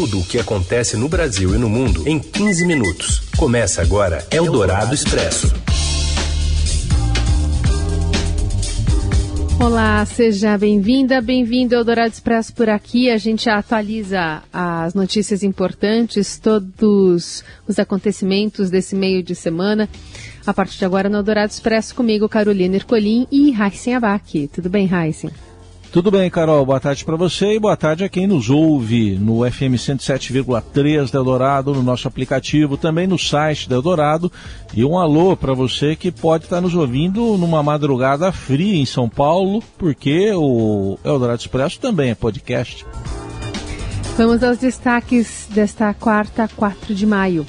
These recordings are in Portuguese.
Tudo o que acontece no Brasil e no mundo em 15 minutos. Começa agora Eldorado Expresso. Olá, seja bem-vinda, bem-vindo ao Eldorado Expresso por aqui. A gente atualiza as notícias importantes, todos os acontecimentos desse meio de semana. A partir de agora no Eldorado Expresso comigo, Carolina Ercolim e Raíssen Abac. Tudo bem, Raíssen? Tudo bem, Carol. Boa tarde para você e boa tarde a quem nos ouve no FM 107,3 da Eldorado, no nosso aplicativo, também no site da Eldorado. E um alô para você que pode estar nos ouvindo numa madrugada fria em São Paulo, porque o Eldorado Expresso também é podcast. Vamos aos destaques desta quarta, 4 de maio.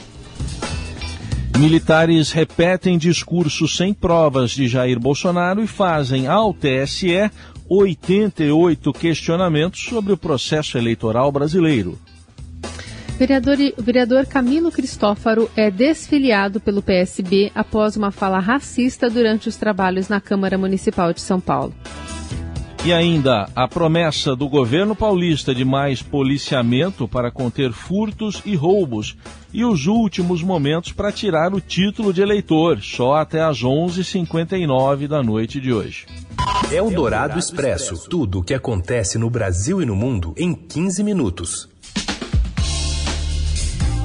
Militares repetem discursos sem provas de Jair Bolsonaro e fazem ao TSE 88 questionamentos sobre o processo eleitoral brasileiro. Vereador, vereador Camilo Cristófaro é desfiliado pelo PSB após uma fala racista durante os trabalhos na Câmara Municipal de São Paulo. E ainda a promessa do governo paulista de mais policiamento para conter furtos e roubos e os últimos momentos para tirar o título de eleitor, só até às 11h59 da noite de hoje. É o Dourado Expresso. Tudo o que acontece no Brasil e no mundo em 15 minutos.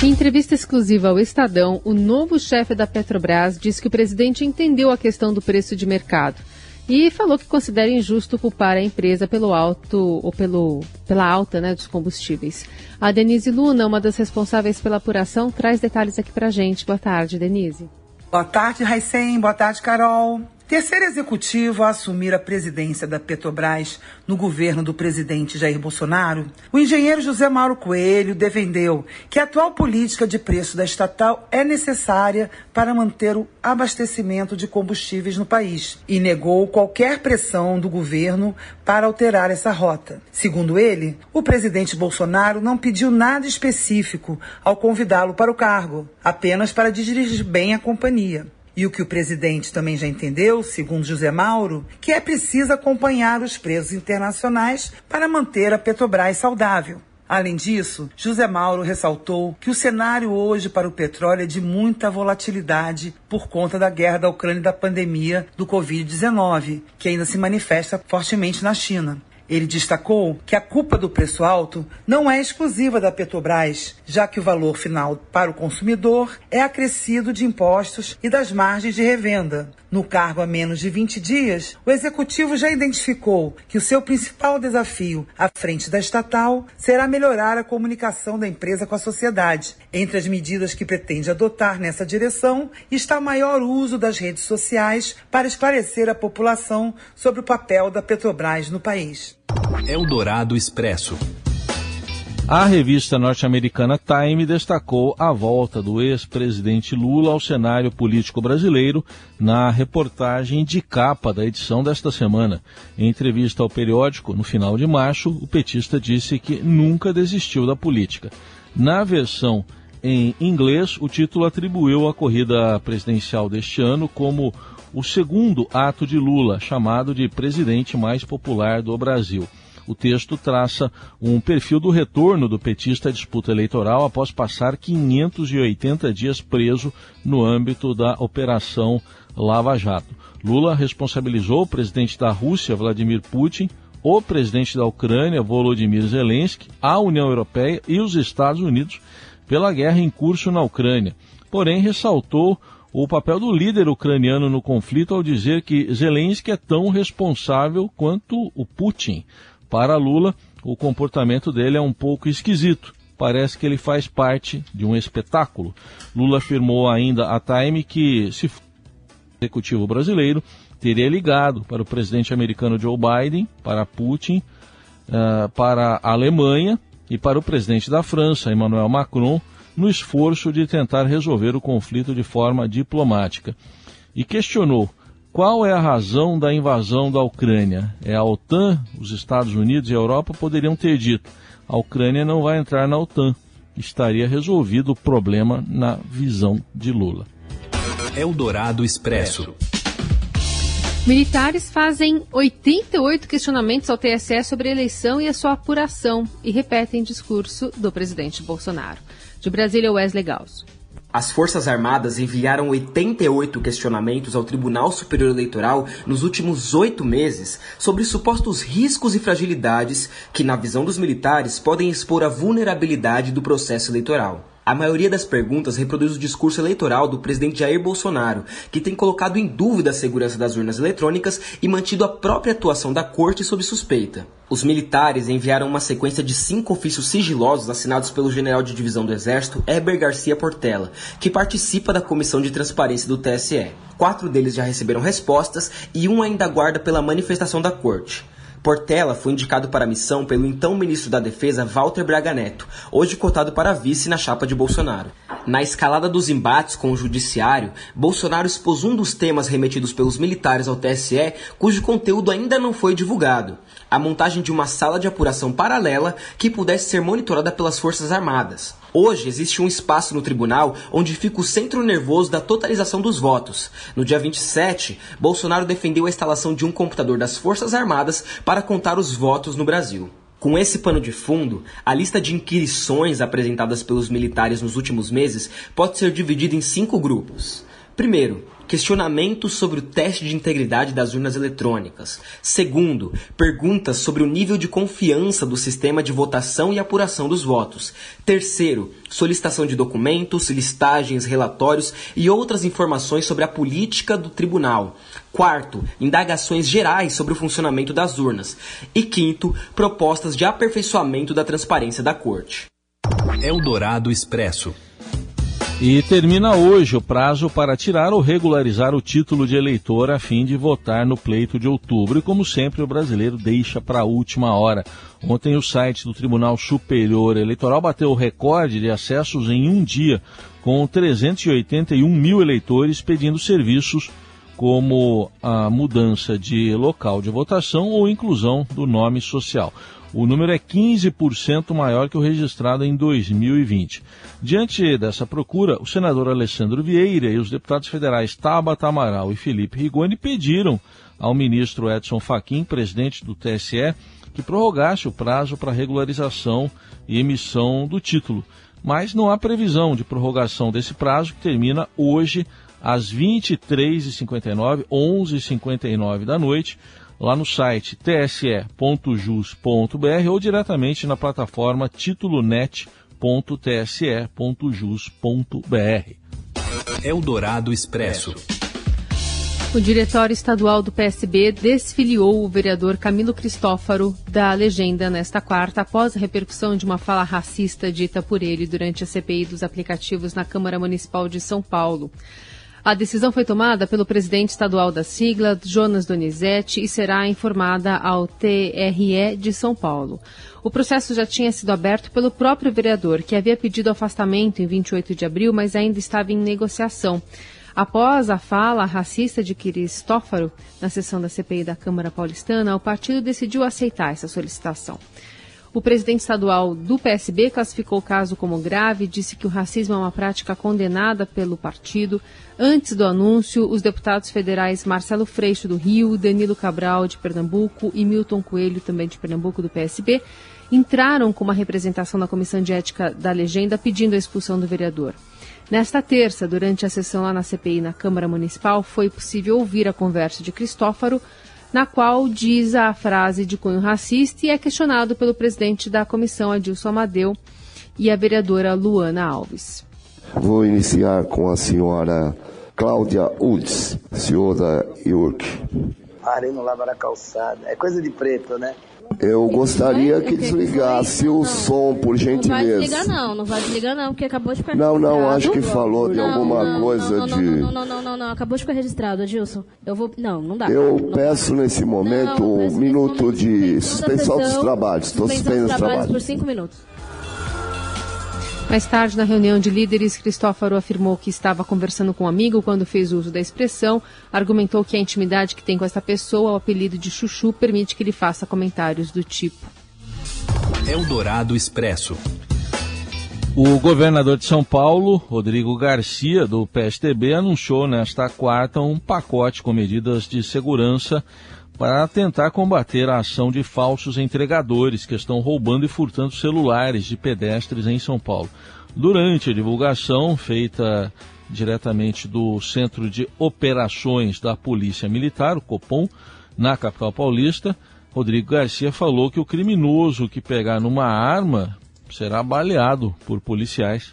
Em entrevista exclusiva ao Estadão, o novo chefe da Petrobras diz que o presidente entendeu a questão do preço de mercado e falou que considera injusto culpar a empresa pelo alto ou pelo, pela alta né, dos combustíveis. A Denise Luna, uma das responsáveis pela apuração, traz detalhes aqui para gente. Boa tarde, Denise. Boa tarde, Raicem. Boa tarde, Carol. Terceiro executivo a assumir a presidência da Petrobras no governo do presidente Jair Bolsonaro, o engenheiro José Mauro Coelho defendeu que a atual política de preço da estatal é necessária para manter o abastecimento de combustíveis no país e negou qualquer pressão do governo para alterar essa rota. Segundo ele, o presidente Bolsonaro não pediu nada específico ao convidá-lo para o cargo, apenas para dirigir bem a companhia. E o que o presidente também já entendeu, segundo José Mauro, que é preciso acompanhar os preços internacionais para manter a Petrobras saudável. Além disso, José Mauro ressaltou que o cenário hoje para o petróleo é de muita volatilidade por conta da guerra da Ucrânia e da pandemia do Covid-19, que ainda se manifesta fortemente na China. Ele destacou que a culpa do preço alto não é exclusiva da Petrobras, já que o valor final para o consumidor é acrescido de impostos e das margens de revenda. No cargo há menos de 20 dias, o executivo já identificou que o seu principal desafio à frente da estatal será melhorar a comunicação da empresa com a sociedade. Entre as medidas que pretende adotar nessa direção está o maior uso das redes sociais para esclarecer a população sobre o papel da Petrobras no país. Eldorado Expresso. A revista norte-americana Time destacou a volta do ex-presidente Lula ao cenário político brasileiro na reportagem de capa da edição desta semana. Em entrevista ao periódico, no final de março, o petista disse que nunca desistiu da política. Na versão em inglês, o título atribuiu a corrida presidencial deste ano como o segundo ato de Lula, chamado de presidente mais popular do Brasil. O texto traça um perfil do retorno do petista à disputa eleitoral após passar 580 dias preso no âmbito da Operação Lava Jato. Lula responsabilizou o presidente da Rússia, Vladimir Putin, o presidente da Ucrânia, Volodymyr Zelensky, a União Europeia e os Estados Unidos pela guerra em curso na Ucrânia. Porém, ressaltou o papel do líder ucraniano no conflito ao dizer que Zelensky é tão responsável quanto o Putin. Para Lula, o comportamento dele é um pouco esquisito. Parece que ele faz parte de um espetáculo. Lula afirmou ainda à Time que, se fosse executivo brasileiro, teria ligado para o presidente americano Joe Biden, para Putin, uh, para a Alemanha e para o presidente da França, Emmanuel Macron, no esforço de tentar resolver o conflito de forma diplomática. E questionou qual é a razão da invasão da Ucrânia? É a OTAN, os Estados Unidos e a Europa poderiam ter dito: a Ucrânia não vai entrar na OTAN. Estaria resolvido o problema na visão de Lula. Eldorado Expresso. Militares fazem 88 questionamentos ao TSE sobre a eleição e a sua apuração e repetem discurso do presidente Bolsonaro. De Brasília, Wesley Gauss. As Forças Armadas enviaram 88 questionamentos ao Tribunal Superior Eleitoral nos últimos oito meses sobre supostos riscos e fragilidades que, na visão dos militares, podem expor a vulnerabilidade do processo eleitoral. A maioria das perguntas reproduz o discurso eleitoral do presidente Jair Bolsonaro, que tem colocado em dúvida a segurança das urnas eletrônicas e mantido a própria atuação da corte sob suspeita. Os militares enviaram uma sequência de cinco ofícios sigilosos assinados pelo general de divisão do Exército, Heber Garcia Portela, que participa da comissão de transparência do TSE. Quatro deles já receberam respostas e um ainda aguarda pela manifestação da corte. Portela foi indicado para a missão pelo então ministro da Defesa Walter Braga Neto, hoje cotado para vice na chapa de Bolsonaro. Na escalada dos embates com o judiciário, Bolsonaro expôs um dos temas remetidos pelos militares ao TSE, cujo conteúdo ainda não foi divulgado: a montagem de uma sala de apuração paralela que pudesse ser monitorada pelas Forças Armadas. Hoje existe um espaço no tribunal onde fica o centro nervoso da totalização dos votos. No dia 27, Bolsonaro defendeu a instalação de um computador das Forças Armadas para contar os votos no Brasil. Com esse pano de fundo, a lista de inquirições apresentadas pelos militares nos últimos meses pode ser dividida em cinco grupos. Primeiro, questionamentos sobre o teste de integridade das urnas eletrônicas. Segundo, perguntas sobre o nível de confiança do sistema de votação e apuração dos votos. Terceiro, solicitação de documentos, listagens, relatórios e outras informações sobre a política do tribunal. Quarto, indagações gerais sobre o funcionamento das urnas. E quinto, propostas de aperfeiçoamento da transparência da corte. Eldorado Expresso. E termina hoje o prazo para tirar ou regularizar o título de eleitor a fim de votar no pleito de outubro. E como sempre, o brasileiro deixa para a última hora. Ontem, o site do Tribunal Superior Eleitoral bateu o recorde de acessos em um dia, com 381 mil eleitores pedindo serviços como a mudança de local de votação ou inclusão do nome social. O número é 15% maior que o registrado em 2020. Diante dessa procura, o senador Alessandro Vieira e os deputados federais Tabata Amaral e Felipe Rigoni pediram ao ministro Edson Fachin, presidente do TSE, que prorrogasse o prazo para regularização e emissão do título. Mas não há previsão de prorrogação desse prazo, que termina hoje às 23h59, 11h59 da noite, lá no site tse.jus.br ou diretamente na plataforma titulonet.tse.jus.br. Eldorado Expresso. O diretório estadual do PSB desfiliou o vereador Camilo Cristófaro da legenda nesta quarta após a repercussão de uma fala racista dita por ele durante a CPI dos aplicativos na Câmara Municipal de São Paulo. A decisão foi tomada pelo presidente estadual da sigla, Jonas Donizete, e será informada ao TRE de São Paulo. O processo já tinha sido aberto pelo próprio vereador, que havia pedido afastamento em 28 de abril, mas ainda estava em negociação. Após a fala racista de Cristófaro na sessão da CPI da Câmara Paulistana, o partido decidiu aceitar essa solicitação. O presidente estadual do PSB classificou o caso como grave disse que o racismo é uma prática condenada pelo partido. Antes do anúncio, os deputados federais Marcelo Freixo, do Rio, Danilo Cabral, de Pernambuco, e Milton Coelho, também de Pernambuco, do PSB, entraram com uma representação na Comissão de Ética da Legenda pedindo a expulsão do vereador. Nesta terça, durante a sessão lá na CPI na Câmara Municipal, foi possível ouvir a conversa de Cristófaro na qual diz a frase de cunho racista e é questionado pelo presidente da comissão, Adilson Amadeu, e a vereadora Luana Alves. Vou iniciar com a senhora Cláudia Utz, senhor da York. Parei no Lava da Calçada. É coisa de preto, né? Eu gostaria que desligasse o som, por gentileza. Não vai desligar não, não vai desligar não, porque acabou de ficar Não, não, acho que falou de alguma coisa de... Não, não, não, não, não, acabou de ficar registrado, Adilson. Eu vou... Não, não dá. Eu peço nesse momento um minuto de suspensão dos trabalhos. Estou suspendendo os trabalhos. por cinco minutos. Mais tarde, na reunião de líderes, Cristófaro afirmou que estava conversando com um amigo quando fez uso da expressão, argumentou que a intimidade que tem com essa pessoa, o apelido de Chuchu, permite que ele faça comentários do tipo. Eldorado Expresso. O governador de São Paulo, Rodrigo Garcia, do PSTB, anunciou nesta quarta um pacote com medidas de segurança para tentar combater a ação de falsos entregadores que estão roubando e furtando celulares de pedestres em São Paulo. Durante a divulgação feita diretamente do Centro de Operações da Polícia Militar, o Copom, na capital paulista, Rodrigo Garcia falou que o criminoso que pegar numa arma será baleado por policiais.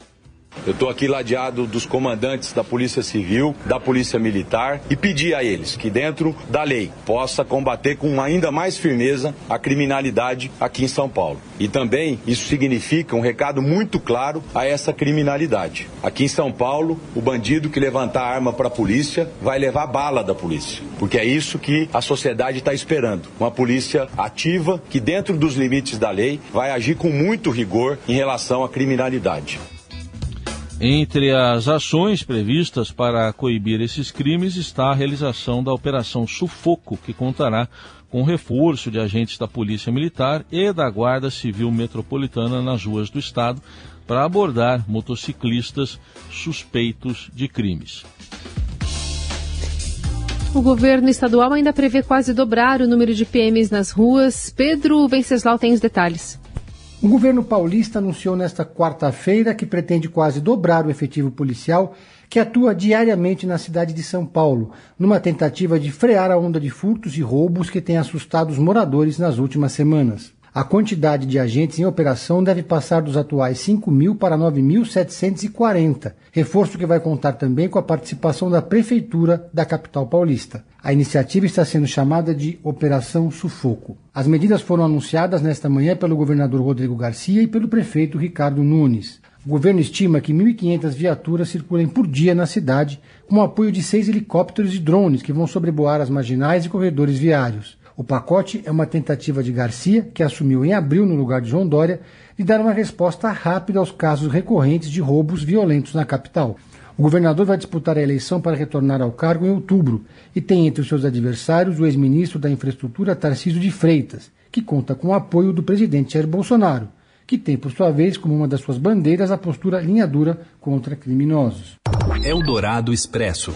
Eu estou aqui ladeado dos comandantes da Polícia Civil, da Polícia Militar e pedi a eles que, dentro da lei, possa combater com ainda mais firmeza a criminalidade aqui em São Paulo. E também isso significa um recado muito claro a essa criminalidade. Aqui em São Paulo, o bandido que levantar arma para a polícia vai levar bala da polícia, porque é isso que a sociedade está esperando. Uma polícia ativa que, dentro dos limites da lei, vai agir com muito rigor em relação à criminalidade. Entre as ações previstas para coibir esses crimes está a realização da Operação Sufoco, que contará com reforço de agentes da Polícia Militar e da Guarda Civil Metropolitana nas ruas do Estado para abordar motociclistas suspeitos de crimes. O governo estadual ainda prevê quase dobrar o número de PMs nas ruas. Pedro Venceslau tem os detalhes. O governo paulista anunciou nesta quarta-feira que pretende quase dobrar o efetivo policial que atua diariamente na cidade de São Paulo, numa tentativa de frear a onda de furtos e roubos que tem assustado os moradores nas últimas semanas. A quantidade de agentes em operação deve passar dos atuais 5 mil para 9.740, reforço que vai contar também com a participação da Prefeitura da capital paulista. A iniciativa está sendo chamada de Operação Sufoco. As medidas foram anunciadas nesta manhã pelo governador Rodrigo Garcia e pelo prefeito Ricardo Nunes. O governo estima que 1.500 viaturas circulem por dia na cidade, com o apoio de seis helicópteros e drones que vão sobrevoar as marginais e corredores viários. O pacote é uma tentativa de Garcia, que assumiu em abril no lugar de João Dória, de dar uma resposta rápida aos casos recorrentes de roubos violentos na capital. O governador vai disputar a eleição para retornar ao cargo em outubro e tem entre os seus adversários o ex-ministro da Infraestrutura Tarcísio de Freitas, que conta com o apoio do presidente Jair Bolsonaro, que tem, por sua vez, como uma das suas bandeiras a postura linha dura contra criminosos. Eldorado Expresso.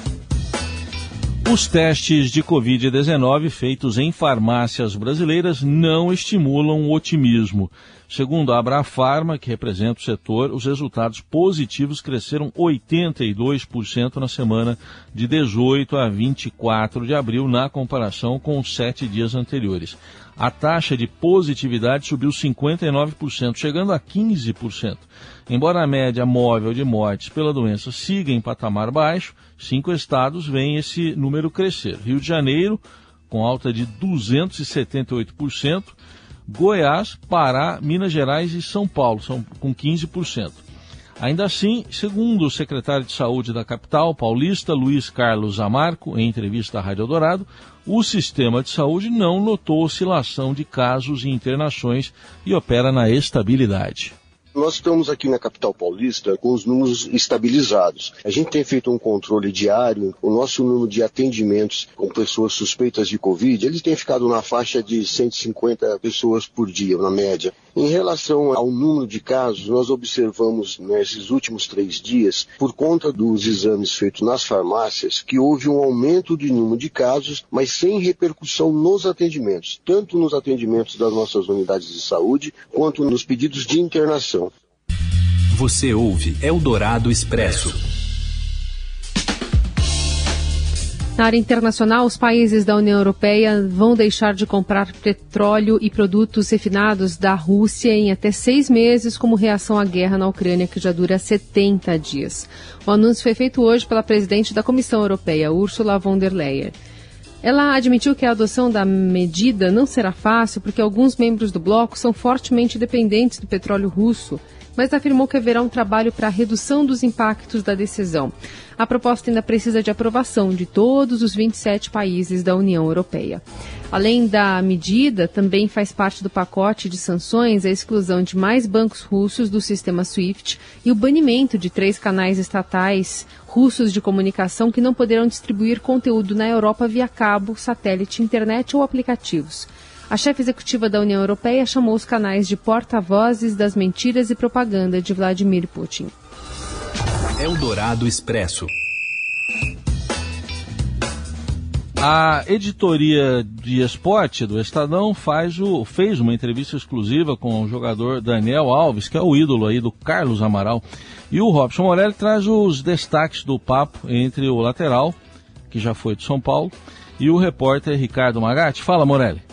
Os testes de Covid-19 feitos em farmácias brasileiras não estimulam o otimismo. Segundo a Abrafarma, que representa o setor, os resultados positivos cresceram 82% na semana de 18 a 24 de abril, na comparação com os sete dias anteriores. A taxa de positividade subiu 59%, chegando a 15%. Embora a média móvel de mortes pela doença siga em patamar baixo, cinco estados veem esse número crescer. Rio de Janeiro, com alta de 278%, Goiás, Pará, Minas Gerais e São Paulo, são com 15%. Ainda assim, segundo o secretário de Saúde da capital paulista, Luiz Carlos Amarco, em entrevista à Rádio Dourado, o sistema de saúde não notou oscilação de casos e internações e opera na estabilidade. Nós estamos aqui na capital paulista com os números estabilizados. A gente tem feito um controle diário, o nosso número de atendimentos com pessoas suspeitas de Covid, eles têm ficado na faixa de 150 pessoas por dia, na média. Em relação ao número de casos, nós observamos nesses últimos três dias, por conta dos exames feitos nas farmácias, que houve um aumento de número de casos, mas sem repercussão nos atendimentos, tanto nos atendimentos das nossas unidades de saúde, quanto nos pedidos de internação. Você ouve Eldorado Expresso. Na área internacional, os países da União Europeia vão deixar de comprar petróleo e produtos refinados da Rússia em até seis meses, como reação à guerra na Ucrânia, que já dura 70 dias. O anúncio foi feito hoje pela presidente da Comissão Europeia, Ursula von der Leyen. Ela admitiu que a adoção da medida não será fácil porque alguns membros do bloco são fortemente dependentes do petróleo russo mas afirmou que haverá um trabalho para a redução dos impactos da decisão. A proposta ainda precisa de aprovação de todos os 27 países da União Europeia. Além da medida, também faz parte do pacote de sanções a exclusão de mais bancos russos do sistema SWIFT e o banimento de três canais estatais russos de comunicação que não poderão distribuir conteúdo na Europa via cabo, satélite, internet ou aplicativos. A chefe executiva da União Europeia chamou os canais de porta-vozes das mentiras e propaganda de Vladimir Putin. Eldorado Expresso. A editoria de esporte do Estadão faz o, fez uma entrevista exclusiva com o jogador Daniel Alves, que é o ídolo aí do Carlos Amaral. E o Robson Morelli traz os destaques do papo entre o lateral, que já foi de São Paulo, e o repórter Ricardo Magatti. Fala, Morelli.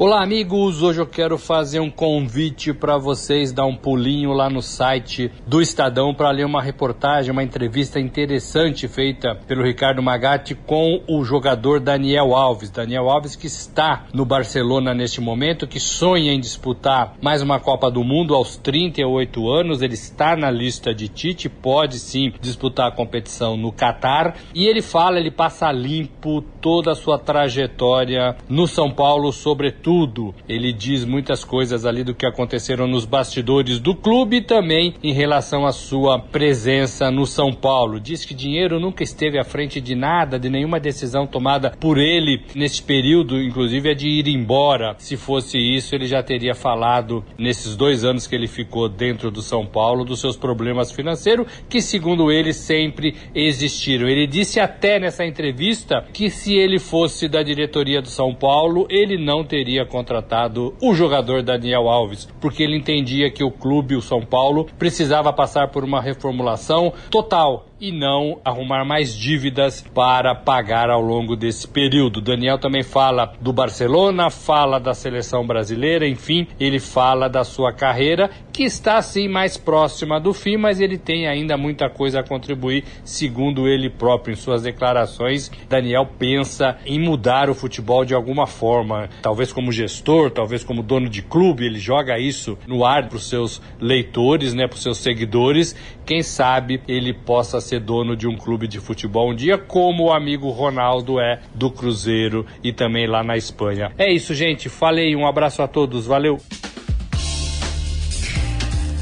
Olá, amigos. Hoje eu quero fazer um convite para vocês dar um pulinho lá no site do Estadão para ler uma reportagem, uma entrevista interessante feita pelo Ricardo Magatti com o jogador Daniel Alves. Daniel Alves que está no Barcelona neste momento, que sonha em disputar mais uma Copa do Mundo aos 38 anos. Ele está na lista de Tite, pode sim disputar a competição no Catar. E ele fala, ele passa limpo toda a sua trajetória no São Paulo, sobretudo tudo. Ele diz muitas coisas ali do que aconteceram nos bastidores do clube e também em relação à sua presença no São Paulo. Diz que dinheiro nunca esteve à frente de nada, de nenhuma decisão tomada por ele nesse período, inclusive é de ir embora. Se fosse isso, ele já teria falado nesses dois anos que ele ficou dentro do São Paulo dos seus problemas financeiros, que segundo ele sempre existiram. Ele disse até nessa entrevista que se ele fosse da diretoria do São Paulo, ele não teria teria contratado o jogador Daniel Alves, porque ele entendia que o clube, o São Paulo, precisava passar por uma reformulação total e não arrumar mais dívidas para pagar ao longo desse período. Daniel também fala do Barcelona, fala da seleção brasileira, enfim, ele fala da sua carreira que está assim mais próxima do fim, mas ele tem ainda muita coisa a contribuir, segundo ele próprio em suas declarações. Daniel pensa em mudar o futebol de alguma forma, talvez como gestor, talvez como dono de clube, ele joga isso no ar para os seus leitores, né, para os seus seguidores. Quem sabe ele possa ser dono de um clube de futebol um dia, como o amigo Ronaldo é do Cruzeiro e também lá na Espanha. É isso, gente. Falei, um abraço a todos. Valeu!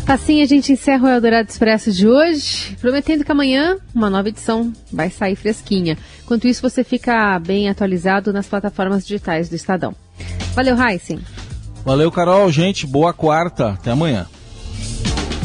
Assim a gente encerra o Eldorado Expresso de hoje, prometendo que amanhã uma nova edição vai sair fresquinha. Enquanto isso, você fica bem atualizado nas plataformas digitais do Estadão. Valeu, Heisen. Valeu, Carol. Gente, boa quarta. Até amanhã.